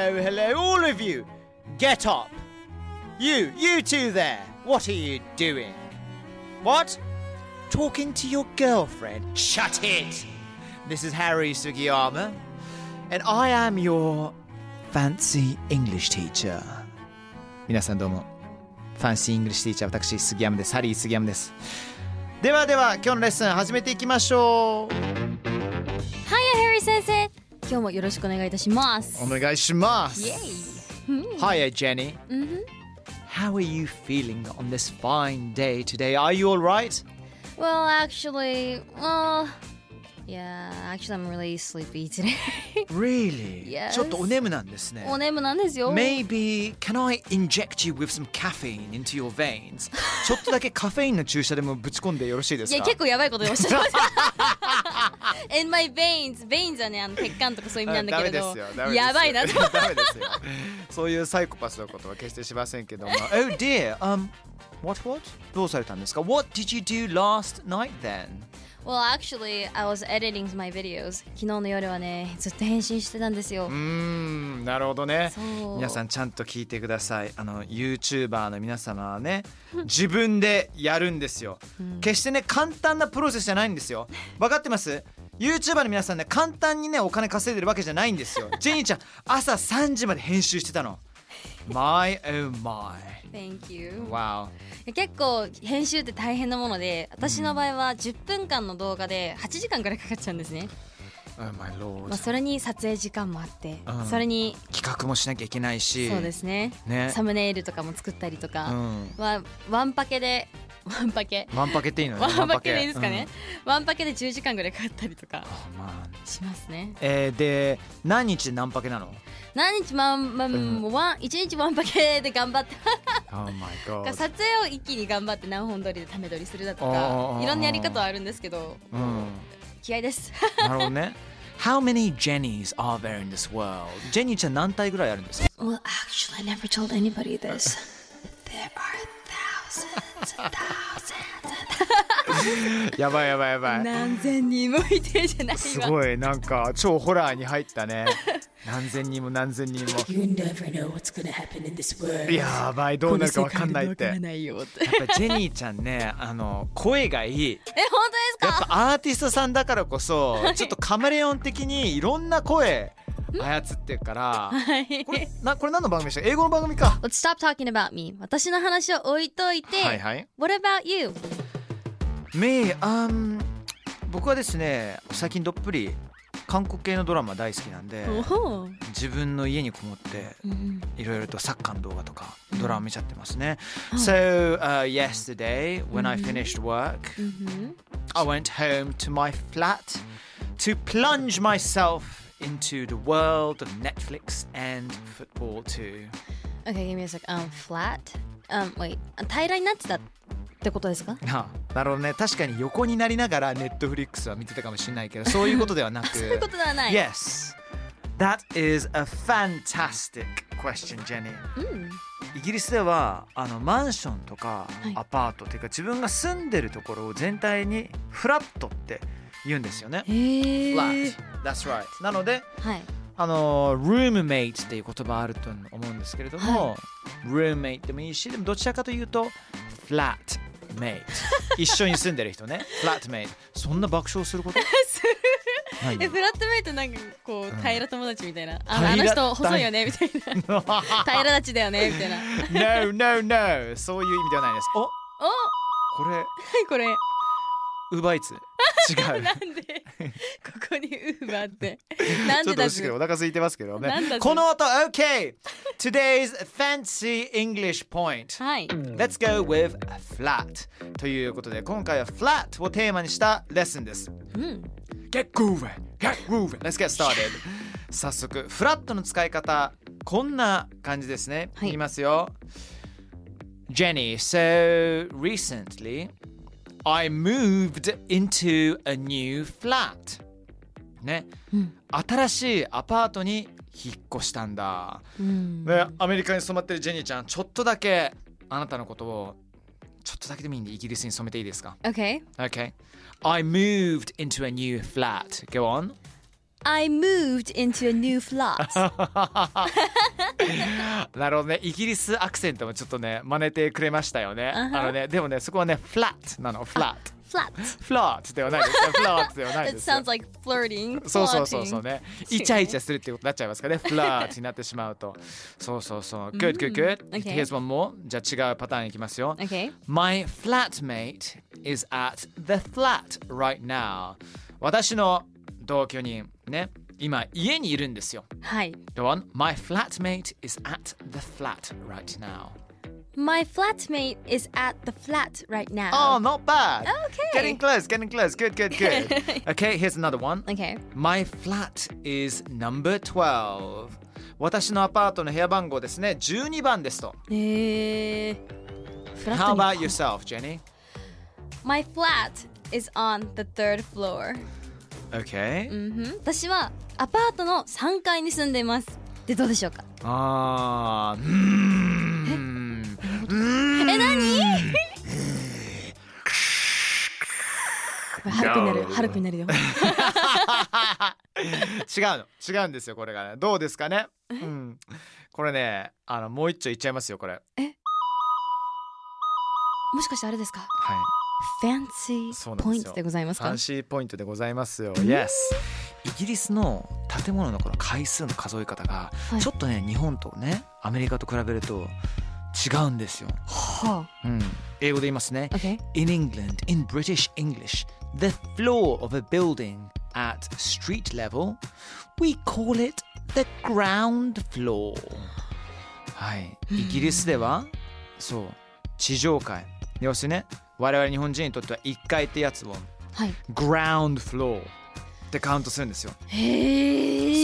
Hello, hello, hello, all of you! Get up! You, you two there, what are you doing? What? Talking to your girlfriend? Shut it! This is Harry Sugiyama, and I am your fancy English teacher. 皆さんどうも。ファンシーイングリッシュティーチャー私杉山です。ハリー杉山です。ではでは今日のレッスン始めていきましょう。はい、ハリー先生。 今日もよろしくお願いいたします。お願いします。イエイ。 Hiya, Jenny. How are you feeling on this fine day today? Are you all right? Well, actually, well, yeah, actually I'm really sleepy today. Really? Yes. ちょっとお眠なんですね。お眠なんですよ。 Maybe can I inject you with some caffeine into your veins? ちょっとだけカフェインの注射でもぶち込んでよろしいですかいや結構やばいことおっしゃってます。In my veins, veins はねあの血管とかそういう意味なんだけれどダメですよ。ダメですよやばいなと。ダメですよ。そういうサイコパスのことは決してしませんけども。oh dear. Um, what what? どうされたんですか ?What did you do last night then? Well, actually, I was editing my videos. 昨日の夜はねずっと編集してたんですよ。うー。んなるほどね。皆さんちゃんと聞いてください。あの YouTuber の皆様はね自分でやるんですよ、決してね簡単なプロセスじゃないんですよ。分かってます？YouTuber の皆さんね簡単にねお金稼いでるわけじゃないんですよ。ジェニーちゃん朝3時まで編集してたの My oh my. Thank you. Wow. 結構編集って大変なもので私の場合は10分間の動画で8時間くらいかかっちゃうんですね、Oh my lord、まあ、それに撮影時間もあって、うん。それに企画もしなきゃいけないし。そうですね。ね。サムネイルとかも作ったりとか、うん。まあ、ワンパケでワンパケ。ワンパケっていいのね。ワンパケでいいですかね、うん。ワンパケで10時間ぐらいかかったりとかまあ。しますね。えー、で何日で何パケなの？何日まんまん、ワン一日ワンパケで頑張って。Oh my god 撮影を一気に頑張って何本撮りでため撮りするだとかいろんなやり方はあるんですけどうん。気合です。なるほどね。How many Jennies are there in this world? ジェニーちゃん何体ぐらいあるんですか？Well, actually, I never told anybody this. There are thousands and thousands. やばいやばいやばい。何千人もいてじゃないわすごいなんか超ホラーに入ったね。何千人も何千人も。You never know what's gonna happen in this world. やばいどうなるかわかんないって。やっぱジェニーちゃんねあの声がいい。え本当ですか？やっぱアーティストさんだからこそちょっとカメレオン的にいろんな声操ってるから。はいこれなこれ何の番組でした？英語の番組か。Let's stop talking about me 私の話を置いといて、はいはい。What about you? Me, um, 僕はですね最近どっぷり韓国系のドラマ大好きなんでお自分の家にこもってうんいろいろとサッカーの動画とかドラマ見ちゃってますね。So、uh, yesterday when I finished work うん I went home to my flat to plunge myself into the world of Netflix and football too. Okay, give me a sec. Um, flat? Um, wait. 平らになってたってことですか？あなるほどね確かに横になりながら Netflix は見てたかもしれないけどそういうことではなく そういうことではない。Yes. That is a fantastic question, Jenny. うん。イギリスではあのマンションとかはいアパートっていうか自分が住んでるところを全体にフラットって言うんですよね。Flat. That's right. なのではい。あのルームメイトっていう言葉あると思うんですけれども、ルームメイトでもいいしでもどちらかというとフラットメイト一緒に住んでる人ね。フラットメイトそんな爆笑すること？えフラットメイトなんかこう平ら友達みたいな、あ平らあの人細いよねみたいな。平ら立ちだよねみたいな。No, no, no そういう意味ではないです。お？お？これ。はいこれ？ウーバーイーツ違う なんで？ここにウーバーって なんちょっとでだず惜しいけどお腹空いてますけどね。この後、OK! Today's fancy English point. はい Let's go with flat. ということで、今回は flat をテーマにしたレッスンです。うん Get grooving! Get grooving! Let's get started! 早速、フラットの使い方、こんな感じですね。はい言いますよ。Jenny, so recently I moved into a new flat. ね、うん新しいアパートに引っ越したんだ。うんね、アメリカに染まってるジェニーちゃん、ちょっとだけあなたのことをちょっとだけでもいいんでイギリスに染めていいですか？OK ?Okay. I moved into a new flat. Go on. I moved into a new flat なるほどね。イギリスアクセントもちょっとね、真似てくれましたよね。あはあのね、でもね、そこはね、フラットなの。フラット。flat フラットではないですよ。フラットではない It ですよ sounds。like flirting そうそうそうそうね。イチャイチャするってことになっちゃいますからね。フラットになってしまうと。そうそうそう。Good, good, good. Okay. Here's one more. じゃあ違うパターンいきますよ。OK My flatmate is at the flat right now. 私の同居人ね、今家にいるんですよ。はい Go on. My flatmate is at the flat right now. My flatmate is at the flat right now Oh, not bad. Okay. Getting close, getting close. Good, good, good. okay, here's another one. OK My flat is number 12. 私のアパートの部屋番号ですね。12番ですと。えー、フラッ How トに about yourself, Jenny? My flat is on the third floor Okay. うん私は アパートの3階に住んでいます。でどうでしょうか？あーうーん。え何？ハルくになるよ。ハルくになるよ。違うの。違うんですよこれがね。どうですかね？うん。これねあのもう一丁いっちゃいますよこれ。はいもしかしてあれですか？ファンシーポイントでございますか？ファンシーポイントでございますよ。Yes イギリスの建物のこの回数の数え方がはいちょっとね日本とねアメリカと比べると違うんですよ、はうん、英語で言いますねあ OK In England, in British English, the floor of a building at street level, we call it the ground floor. はい。イギリスでは、そう、地上階。要するにね、我々日本人にとっては1階ってやつをはい ground floor ってカウントするんですよ。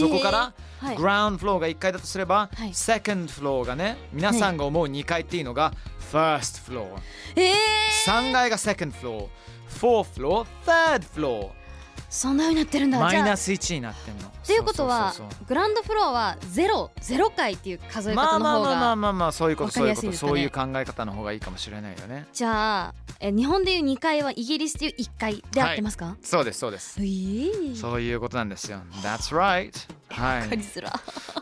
そこから、はい ground floor が1階だとすれば、はい second floor がね、皆さんが思う2階っていうのが first floor。えー、3階が second floor、4th floor、third floor。そんなようになってるんだマイナス1になってんの。っっていうことはグランドフロアはゼロゼロ回っていう数えまあ方の方まあまあまあがまあまあそういうことそういうこと、そういう考え方の方がいいかもしれないよね。じゃあえ日本でいう2階はイギリスでいう1階で合ってますか、そうですそうです。えー、そういうことなんですよ。That's right. はい。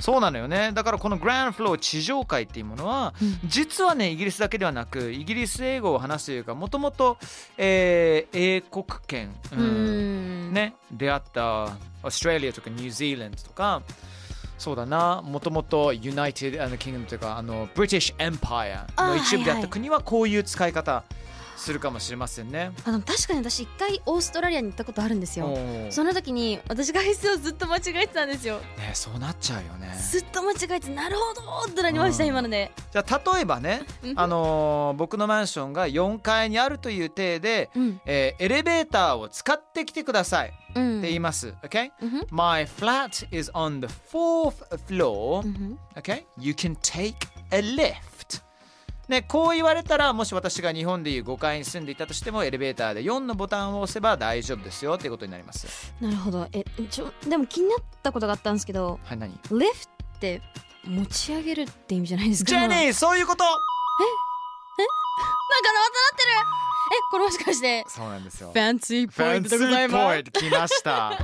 そうなのよね。だからこのグランドフロー地上階っていうものは、実はねイギリスだけではなくイギリス英語を話すというかもともとえー英国圏、うーんね出会ったオーストラリアとかニュージーランドとかそうだな。もともと United Kingdom というかあの British Empire の一部であった国はこういう使い方するかもしれませんね。あでも確かに私1回オーストラリアに行ったことあるんですよその時に私が質をずっと間違えてたんですよねそうなっちゃうよね。ずっと間違えてなるほどってなりましたうん今のでじゃあ例えばね、うんあのー僕のマンションが4階にあるという体で、うんえーエレベーターを使ってきてくださいってうん言います。Okay? うんふん My flat is on the fourth floor. Okay? You can take a lift. ね、こう言われたらもし私が日本でいう5階に住んでいたとしてもエレベーターで4のボタンを押せば大丈夫ですよっていうことになります。なるほど。えちょでも気になったことがあったんですけどはい、何？リフトって持ち上げるって意味じゃないですか？ジェニなんかーそういうこと！またなってる！えこれもしかしてそうなんですよ。フ。ァンシーポイントでございます？来ました。あの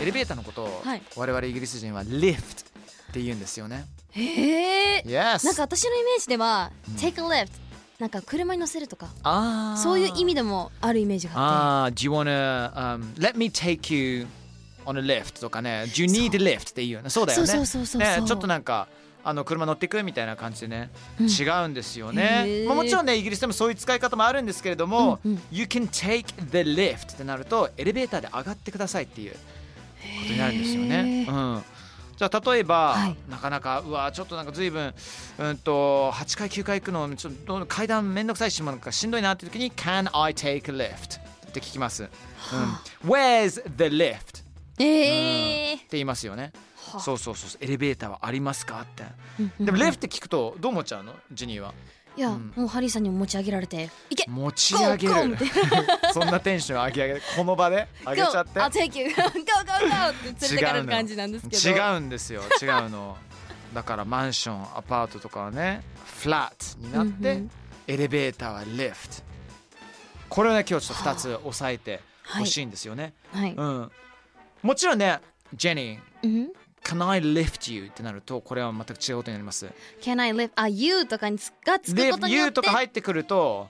エレベーターのことをはい。我々イギリス人は lift って言うんですよね。へえ。Yes なんか私のイメージでは、うん。take a lift なんか車に乗せるとかあー。そういう意味でもあるイメージがあっあー。Do you wanna、um, let me take you on a lift とかね。Do you need a lift って言うそうだよね。そうそうそうねちょっとなんかあの車乗ってくみたいな感じでね、うん。違うんですよへね、ー。まあ、もちろんねイギリスでもそういう使い方もあるんですけれども、うんうん。You can take the lift ってなるとエレベーターで上がってくださいっていうことになるんですよね。うんじゃあ例えば、はいなかなかうわちょっとなんか随分うんと8階9階行くのちょっと階段めんどくさいしなんかしんどいなっていう時に Can I take a lift? って聞きます。うん、Where's the lift? ええって言いますよね。はそうそうそうエレベーターはありますか？って。でも lift って聞くとどう思っちゃうの？ジニーは。いや、うんもうハリーさんにも持ち上げられていけ持ち上げる。そんなテンション上げ上げこの場で上げちゃって I'll take you Go go go って連れてかれる感じなんですけど違うんですよ違うのだからマンションアパートとかはねフラットになって、エレベーターはリフトこれをね今日ちょっと2つ押さえてほしいんですよね、はい、うんもちろんねジェニーうん、Can I lift you? ってなるとこれは全く違うことになります。Can I live あ You とかにつがつくこと Lift によ you って。とか入ってくると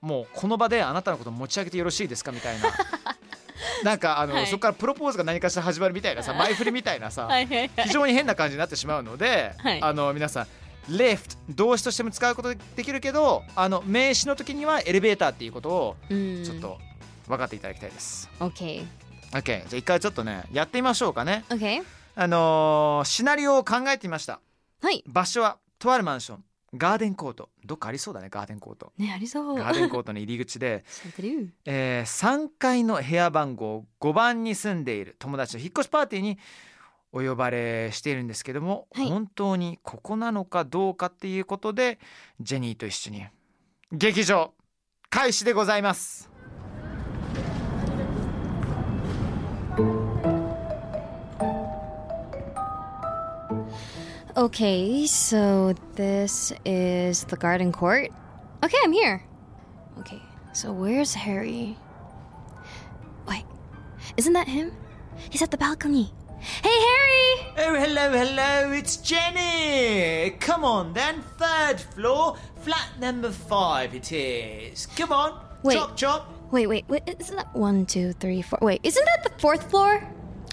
もうこの場であなたのこと持ち上げてよろしいですかみたいな。なんかあの、はい。そこからプロポーズが何かしら始まるみたいなさ前振りみたいなさ、はい非常に変な感じになってしまうので、はい。あの皆さん lift 動詞としても使うことできるけどあの名詞の時にはエレベーターっていうことをうん。ちょっと分かっていただきたいです。OK OK じゃあ一回ちょっとねやってみましょうかね。OK あのーシナリオを考えてみました。はい。場所はとあるマンション。ガーデンコート。どっかありそうだねガーデンコート。ねありそう。ガーデンコートの入り口で、えー3階の部屋番号5番に住んでいる。友達の引っ越しパーティーにお呼ばれしているんですけども、はい。本当にここなのかどうかっていうことでジェニーと一緒に劇場開始でございます。Okay, so this is the garden court. Okay, I'm here. Okay, so where's Harry? Wait, isn't that him? He's at the balcony. Hey, Harry! Oh, hello, hello, it's Jenny. Come on then, third floor, flat number five it is. Come on, Wait. chop chop. Wait, wait, wait, isn't that one, two, three, four? Wait, isn't that the fourth floor?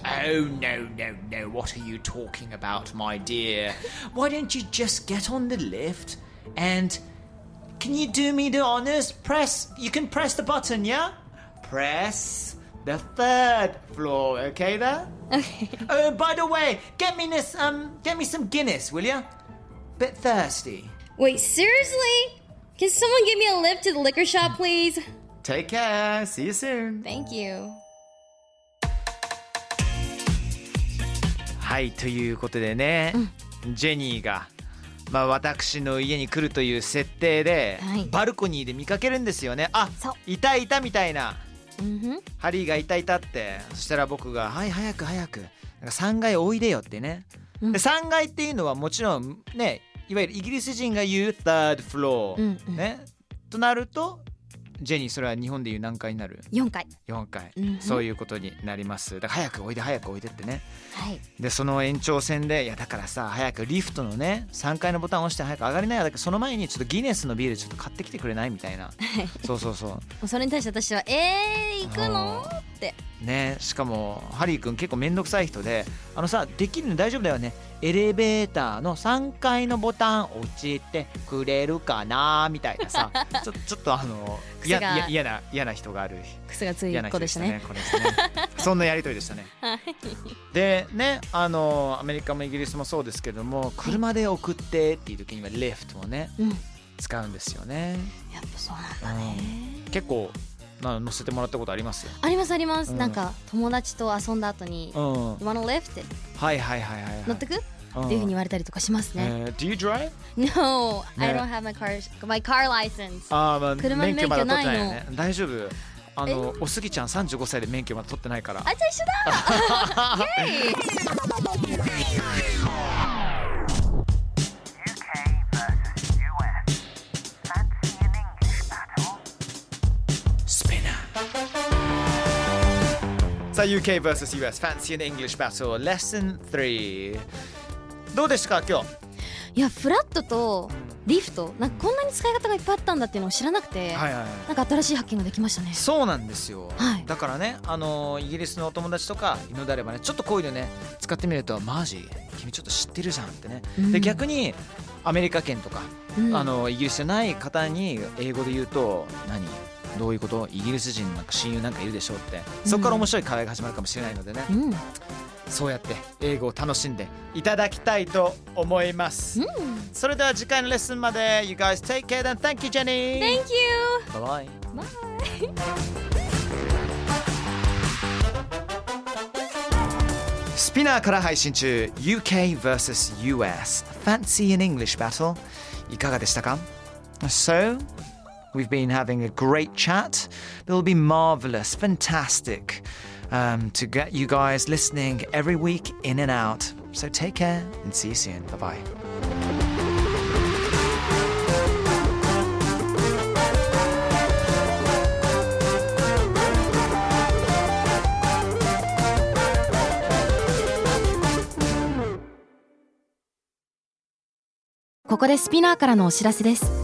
Oh, no, no, no. What are you talking about, my dear? Why don't you just get on the lift and. Can you do me the honors? Press. You can press the button, yeah? Press the third floor, okay there? Okay. Oh, by the way, get me this, um, get me some Guinness, will you? Bit thirsty. Wait, seriously? Can someone give me a lift to the liquor shop, please? Take care. See you soon. Thank you. はいということでね、ジェニーが、まあ、私の家に来るという設定で、はい。バルコニーで見かけるんですよね。あいたいたみたいな。Mm-hmm. ハリーがいたいたって。そしたら僕が「はい早く早く。なんか3階おいでよ」ってね、うん。で3階っていうのはもちろんねいわゆるイギリス人が言う third floor、うんうん。ね。となるとジェニーそれは日本でいう何階になる？4回。4階、うん。そういうことになります。だから早くおいで早くおいでってね。はい。でその延長線でいやだからさ早くリフトのね3階のボタンを押して早く上がりなよ。だけどその前にちょっとギネスのビールちょっと買ってきてくれない？みたいな。そうそうそうそれに対して私は、えー、行くの？って。ねしかもハリー君結構めんどくさい人であのさできるの大丈夫だよねエレベーターの3階のボタン押してくれるかなみたいなさ ちょちょっとあの嫌な嫌な人がある癖がつい嫌な人でしたねね。そんなやりとりでしたねでねあのアメリカもイギリスもそうですけども車で送ってっていう時にはリフトをねうん。使うんですよねやっぱそうなんだね。結構まあ乗せてもらったことありますよ。ありますあります。うん。なんか友達と遊んだ後にう、ん。You wanna lift? って。はいはいはいはい、はい、乗ってく？っうん。ていうふうに言われたりとかしますね。えー Do you drive? No, I ね don't have my car, my car license. あーまあ車の免許ないね。大丈夫。あのおすぎちゃん35歳で免許まだ取ってないから。あ、じゃあ一緒だ UK vs.US Fancy and English Battle. Lesson 3どうでしたか今日？いやフラットとリフトなんかこんなに使い方がいっぱいあったんだっていうのを知らなくて、はいはいはい。なんか新しい発見ができましたね。そうなんですよ、はい。だからねあのイギリスのお友達とかいるのであればねちょっとこういうのね使ってみるとマジ？君ちょっと知ってるじゃんってね、うん。で逆にアメリカ圏とか、うん。あのイギリスじゃない方に英語で言うと何？どういうこと？イギリス人なんか親友なんかいるでしょうって。そこから面白い会話が始まるかもしれないのでね、うん。そうやって英語を楽しんでいただきたいと思います、それでは次回のレッスンまで You guys take care then. Thank you Jenny. Thank you! Bye bye. スピナーから配信中 UK vs.US Fancy in English Battle. いかがでしたか？So, we've been having a great chat. It'll be marvelous, fantastic um, to get you guys listening every week in and out. So take care and see you soon. Bye bye.「ここでスピナーからのお知らせです